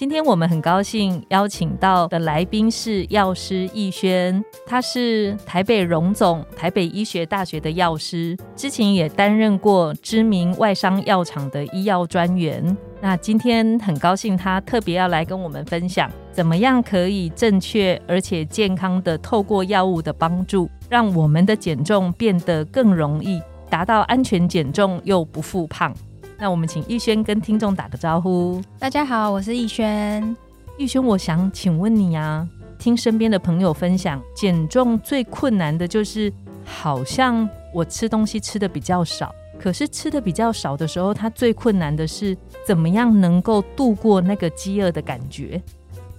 今天我们很高兴邀请到的来宾是药师逸轩，他是台北荣总、台北医学大学的药师，之前也担任过知名外商药厂的医药专员。那今天很高兴他特别要来跟我们分享，怎么样可以正确而且健康的透过药物的帮助，让我们的减重变得更容易，达到安全减重又不复胖。那我们请逸轩跟听众打个招呼。大家好，我是逸轩。逸轩，我想请问你啊，听身边的朋友分享，减重最困难的就是，好像我吃东西吃的比较少，可是吃的比较少的时候，它最困难的是怎么样能够度过那个饥饿的感觉？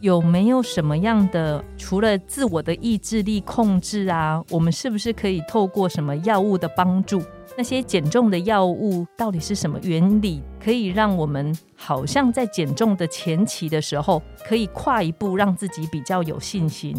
有没有什么样的，除了自我的意志力控制啊，我们是不是可以透过什么药物的帮助？那些减重的药物到底是什么原理，可以让我们好像在减重的前期的时候，可以跨一步让自己比较有信心？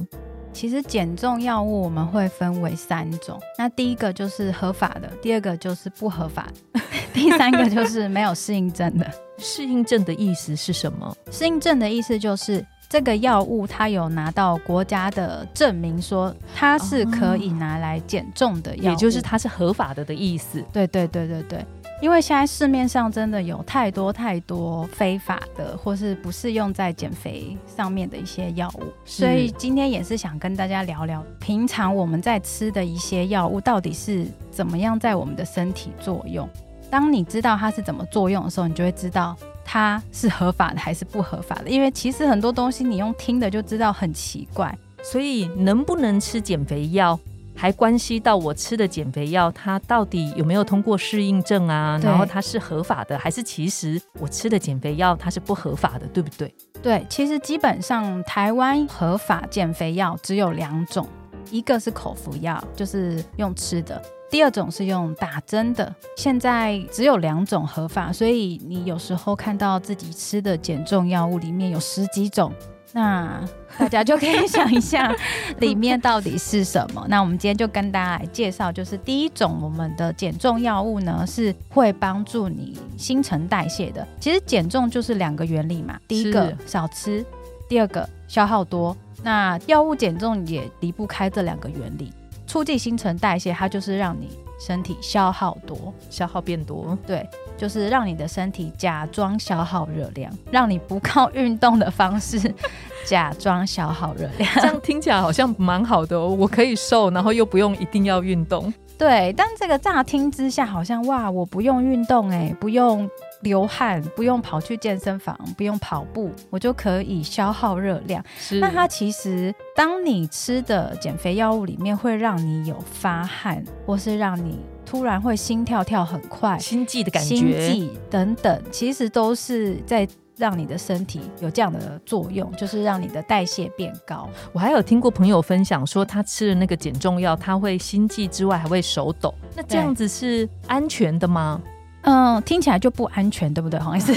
其实减重药物我们会分为三种，那第一个就是合法的，第二个就是不合法，第三个就是没有适应症的。适应症的意思是什么？适应症的意思就是。这个药物它有拿到国家的证明，说它是可以拿来减重的药，也就是它是合法的的意思。对对对对对，因为现在市面上真的有太多太多非法的，或是不适用在减肥上面的一些药物，所以今天也是想跟大家聊聊，平常我们在吃的一些药物到底是怎么样在我们的身体作用。当你知道它是怎么作用的时候，你就会知道。它是合法的还是不合法的？因为其实很多东西你用听的就知道很奇怪，所以能不能吃减肥药，还关系到我吃的减肥药它到底有没有通过适应症啊？然后它是合法的，还是其实我吃的减肥药它是不合法的，对不对？对，其实基本上台湾合法减肥药只有两种，一个是口服药，就是用吃的。第二种是用打针的，现在只有两种合法，所以你有时候看到自己吃的减重药物里面有十几种，那大家就可以想一下里面到底是什么。那我们今天就跟大家来介绍，就是第一种我们的减重药物呢，是会帮助你新陈代谢的。其实减重就是两个原理嘛，第一个少吃，第二个消耗多。那药物减重也离不开这两个原理。促进新陈代谢，它就是让你身体消耗多，消耗变多。对，就是让你的身体假装消耗热量，让你不靠运动的方式假装消耗热量。这样听起来好像蛮好的哦，我可以瘦，然后又不用一定要运动。对，但这个乍听之下好像哇，我不用运动，哎，不用。流汗不用跑去健身房，不用跑步，我就可以消耗热量。那它其实，当你吃的减肥药物里面会让你有发汗，或是让你突然会心跳跳很快、心悸的感觉、心悸等等，其实都是在让你的身体有这样的作用，就是让你的代谢变高。我还有听过朋友分享说，他吃了那个减重药，他会心悸之外还会手抖。那这样子是安全的吗？嗯，听起来就不安全，对不对，黄医师？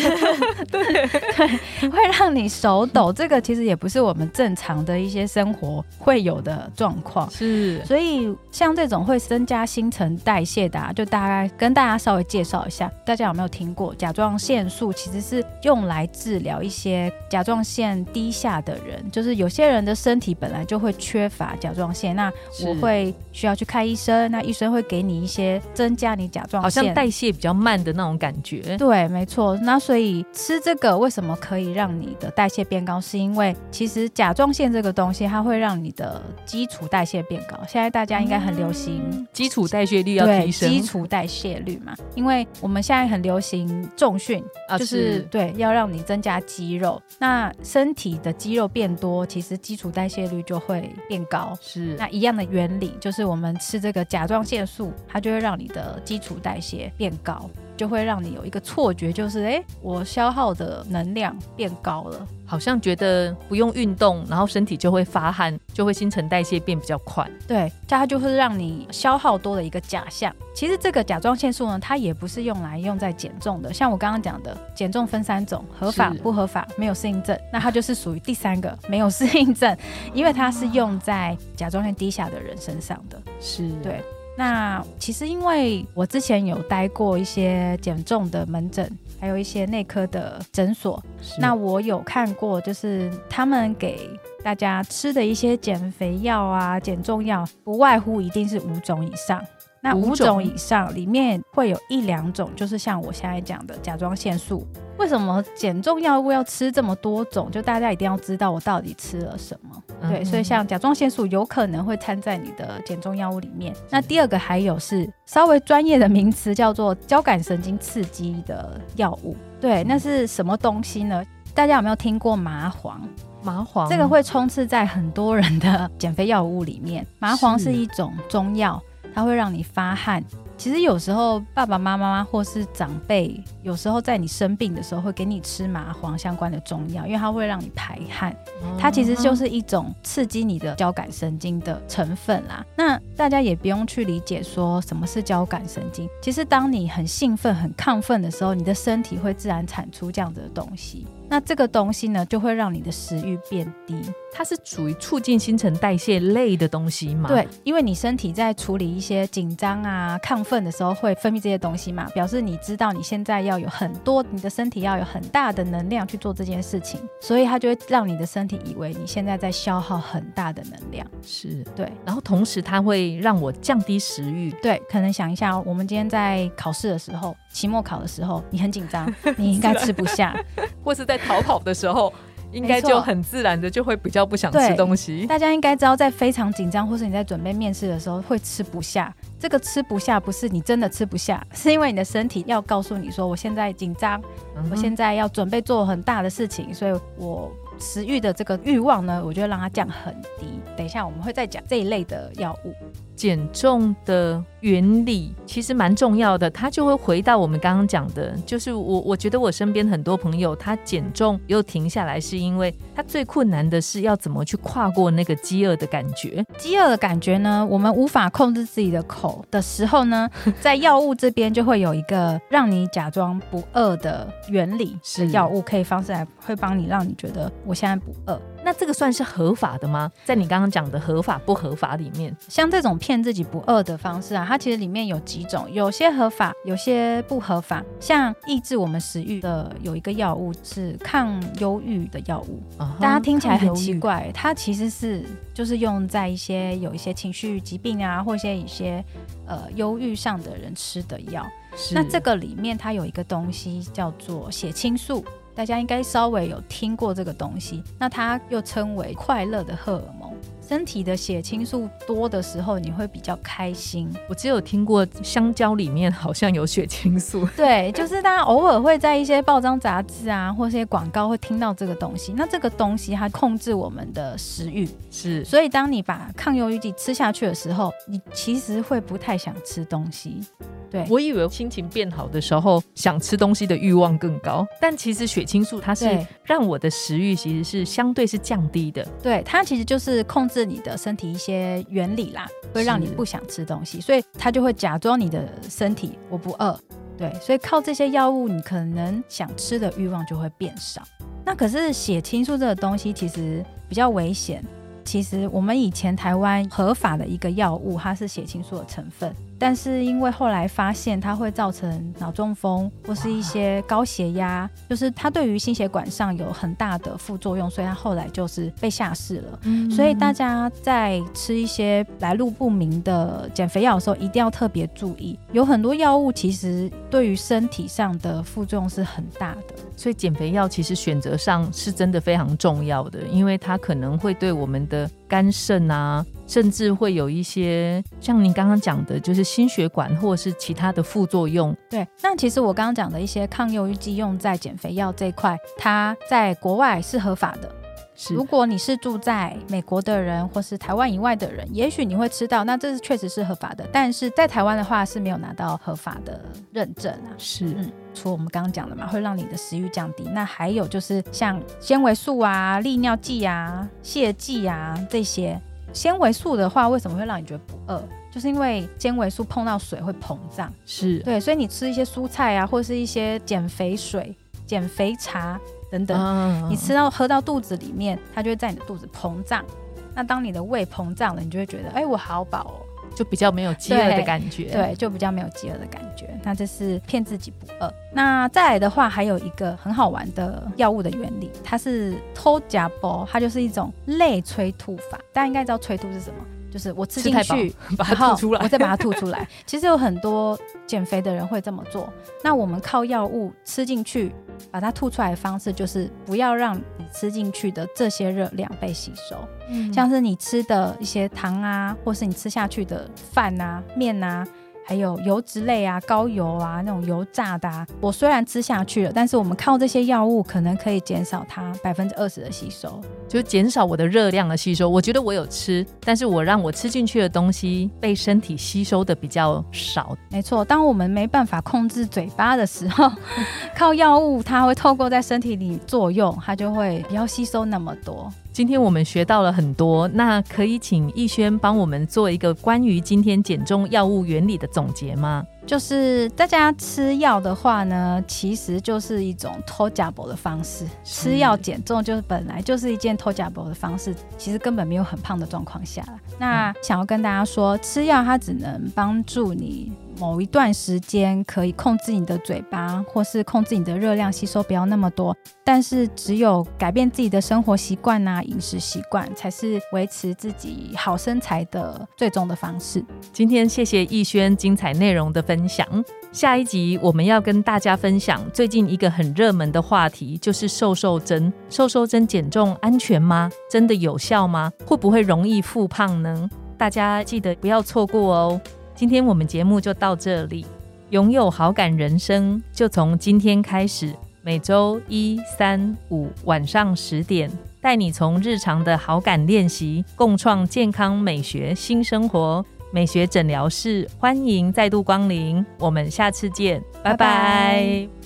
对对，会让你手抖，这个其实也不是我们正常的一些生活会有的状况。是，所以像这种会增加新陈代谢的，啊就大概跟大家稍微介绍一下，大家有没有听过甲状腺素？其实是用来治疗一些甲状腺低下的人，就是有些人的身体本来就会缺乏甲状腺，那我会需要去看医生，那医生会给你一些增加你甲状腺，好像代谢比较慢。的那种感觉，对，没错。那所以吃这个为什么可以让你的代谢变高？是因为其实甲状腺这个东西，它会让你的基础代谢变高。现在大家应该很流行基础代谢率要提升，基础代谢率嘛。因为我们现在很流行重训，啊就是对，要让你增加肌肉。那身体的肌肉变多，其实基础代谢率就会变高。是，那一样的原理，就是我们吃这个甲状腺素，它就会让你的基础代谢变高。就会让你有一个错觉，就是哎，我消耗的能量变高了。好像觉得不用运动，然后身体就会发汗，就会新陈代谢变比较快。对，它就会让你消耗多的一个假象。其实这个甲状腺素呢，它也不是用来用在减重的。像我刚刚讲的，减重分三种：合法、不合法、没有适应症。那它就是属于第三个没有适应症，因为它是用在甲状腺低下的人身上的。是对。那其实因为我之前有待过一些减重的门诊。还有一些内科的诊所，那我有看过，就是他们给大家吃的一些减肥药啊、减重药，不外乎一定是五种以上。那五种以上里面会有一两种，就是像我现在讲的甲状腺素。为什么减重药物要吃这么多种？就大家一定要知道我到底吃了什么。对，所以像甲状腺素有可能会掺在你的减重药物里面。那第二个还有是稍微专业的名词，叫做交感神经刺激的药物。对，那是什么东西呢？大家有没有听过麻黄？麻黄这个会充斥在很多人的减肥药物里面。麻黄是一种中药，它会让你发汗。其实有时候爸爸妈妈或是长辈，有时候在你生病的时候会给你吃麻黄相关的中药，因为它会让你排汗。它其实就是一种刺激你的交感神经的成分啦。那大家也不用去理解说什么是交感神经。其实当你很兴奋、很亢奋的时候，你的身体会自然产出这样子的东西。那这个东西呢，就会让你的食欲变低。它是属于促进新陈代谢类的东西嘛？对，因为你身体在处理一些紧张啊、亢奋的时候，会分泌这些东西嘛，表示你知道你现在要有很多，你的身体要有很大的能量去做这件事情，所以它就会让你的身体以为你现在在消耗很大的能量。是对，然后同时它会让我降低食欲。对，可能想一下，我们今天在考试的时候，期末考的时候，你很紧张，你应该 吃不下，或是在逃跑的时候。应该就很自然的就会比较不想吃东西。大家应该知道，在非常紧张或是你在准备面试的时候会吃不下。这个吃不下不是你真的吃不下，是因为你的身体要告诉你说，我现在紧张，我现在要准备做很大的事情，所以我食欲的这个欲望呢，我就让它降很低。等一下我们会再讲这一类的药物。减重的原理其实蛮重要的，它就会回到我们刚刚讲的，就是我我觉得我身边很多朋友他减重又停下来，是因为他最困难的是要怎么去跨过那个饥饿的感觉。饥饿的感觉呢，我们无法控制自己的口的时候呢，在药物这边就会有一个让你假装不饿的原理，是药物可以方式来会帮你让你觉得我现在不饿。那这个算是合法的吗？在你刚刚讲的合法不合法里面，像这种骗自己不饿的方式啊，它其实里面有几种，有些合法，有些不合法。像抑制我们食欲的有一个药物是抗忧郁的药物，大家听起来很奇怪，它其实是就是用在一些有一些情绪疾病啊，或一些一些呃忧郁上的人吃的药。那这个里面它有一个东西叫做血清素。大家应该稍微有听过这个东西，那它又称为快乐的荷尔蒙。身体的血清素多的时候，你会比较开心。我只有听过香蕉里面好像有血清素。对，就是大家偶尔会在一些报章杂志啊，或一些广告会听到这个东西。那这个东西它控制我们的食欲，是。所以当你把抗忧郁剂吃下去的时候，你其实会不太想吃东西。对，我以为心情变好的时候，想吃东西的欲望更高，但其实血清素它是让我的食欲其实是相对是降低的。对，它其实就是控制你的身体一些原理啦，会让你不想吃东西，所以它就会假装你的身体我不饿。对，所以靠这些药物，你可能想吃的欲望就会变少。那可是血清素这个东西其实比较危险。其实我们以前台湾合法的一个药物，它是血清素的成分。但是因为后来发现它会造成脑中风或是一些高血压，就是它对于心血管上有很大的副作用，所以它后来就是被下市了。所以大家在吃一些来路不明的减肥药的时候，一定要特别注意，有很多药物其实对于身体上的副作用是很大的。所以减肥药其实选择上是真的非常重要的，因为它可能会对我们的肝肾啊。甚至会有一些像您刚刚讲的，就是心血管或者是其他的副作用。对，那其实我刚刚讲的一些抗忧郁剂用在减肥药这一块，它在国外是合法的。如果你是住在美国的人，或是台湾以外的人，也许你会吃到，那这是确实是合法的。但是在台湾的话是没有拿到合法的认证啊。是，嗯，除了我们刚刚讲的嘛，会让你的食欲降低。那还有就是像纤维素啊、利尿剂啊、泻剂啊这些。纤维素的话，为什么会让你觉得不饿？就是因为纤维素碰到水会膨胀。是对，所以你吃一些蔬菜啊，或是一些减肥水、减肥茶。等等，你吃到喝到肚子里面，它就会在你的肚子膨胀。那当你的胃膨胀了，你就会觉得，哎，我好饱哦，就比较没有饥饿的感觉。对，就比较没有饥饿的感觉。那这是骗自己不饿。那再来的话，还有一个很好玩的药物的原理，它是偷加波，它就是一种类催吐法。大家应该知道催吐是什么？就是我吃进去，把它吐出来，我再把它吐出来。其实有很多减肥的人会这么做。那我们靠药物吃进去，把它吐出来的方式，就是不要让你吃进去的这些热量被吸收。嗯，像是你吃的一些糖啊，或是你吃下去的饭啊、面啊。还有油脂类啊，高油啊，那种油炸的，我虽然吃下去了，但是我们靠这些药物可能可以减少它百分之二十的吸收，就减少我的热量的吸收。我觉得我有吃，但是我让我吃进去的东西被身体吸收的比较少。没错，当我们没办法控制嘴巴的时候，靠药物它会透过在身体里作用，它就会不要吸收那么多。今天我们学到了很多，那可以请逸轩帮我们做一个关于今天减重药物原理的总结吗？就是大家吃药的话呢，其实就是一种偷假博的方式。吃药减重就是本来就是一件偷假博的方式，其实根本没有很胖的状况下。那想要跟大家说，吃药它只能帮助你。某一段时间可以控制你的嘴巴，或是控制你的热量吸收不要那么多，但是只有改变自己的生活习惯呐、饮食习惯，才是维持自己好身材的最终的方式。今天谢谢逸轩精彩内容的分享。下一集我们要跟大家分享最近一个很热门的话题，就是瘦瘦针。瘦瘦针减重安全吗？真的有效吗？会不会容易复胖呢？大家记得不要错过哦。今天我们节目就到这里，拥有好感人生就从今天开始。每周一、三、五晚上十点，带你从日常的好感练习，共创健康美学新生活。美学诊疗室欢迎再度光临，我们下次见，拜拜。